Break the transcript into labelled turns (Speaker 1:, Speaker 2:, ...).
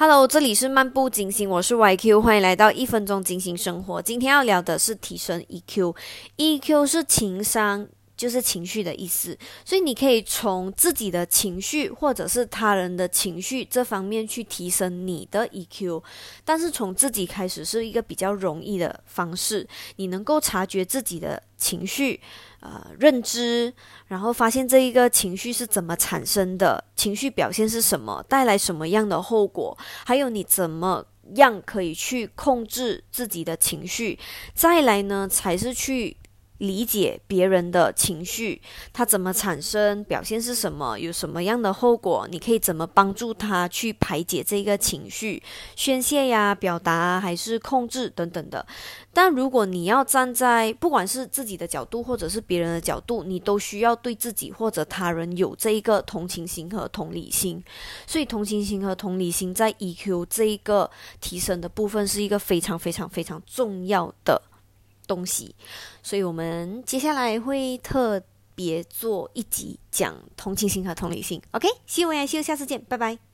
Speaker 1: Hello，这里是漫步金星，我是 YQ，欢迎来到一分钟金星生活。今天要聊的是提升 EQ，EQ 是情商。就是情绪的意思，所以你可以从自己的情绪或者是他人的情绪这方面去提升你的 EQ。但是从自己开始是一个比较容易的方式，你能够察觉自己的情绪，呃，认知，然后发现这一个情绪是怎么产生的，情绪表现是什么，带来什么样的后果，还有你怎么样可以去控制自己的情绪。再来呢，才是去。理解别人的情绪，他怎么产生，表现是什么，有什么样的后果？你可以怎么帮助他去排解这个情绪、宣泄呀、表达还是控制等等的。但如果你要站在不管是自己的角度或者是别人的角度，你都需要对自己或者他人有这一个同情心和同理心。所以，同情心和同理心在 EQ 这一个提升的部分是一个非常非常非常重要的。东西，所以我们接下来会特别做一集讲同情心和同理心。OK，希望呀，希望下次见，拜拜。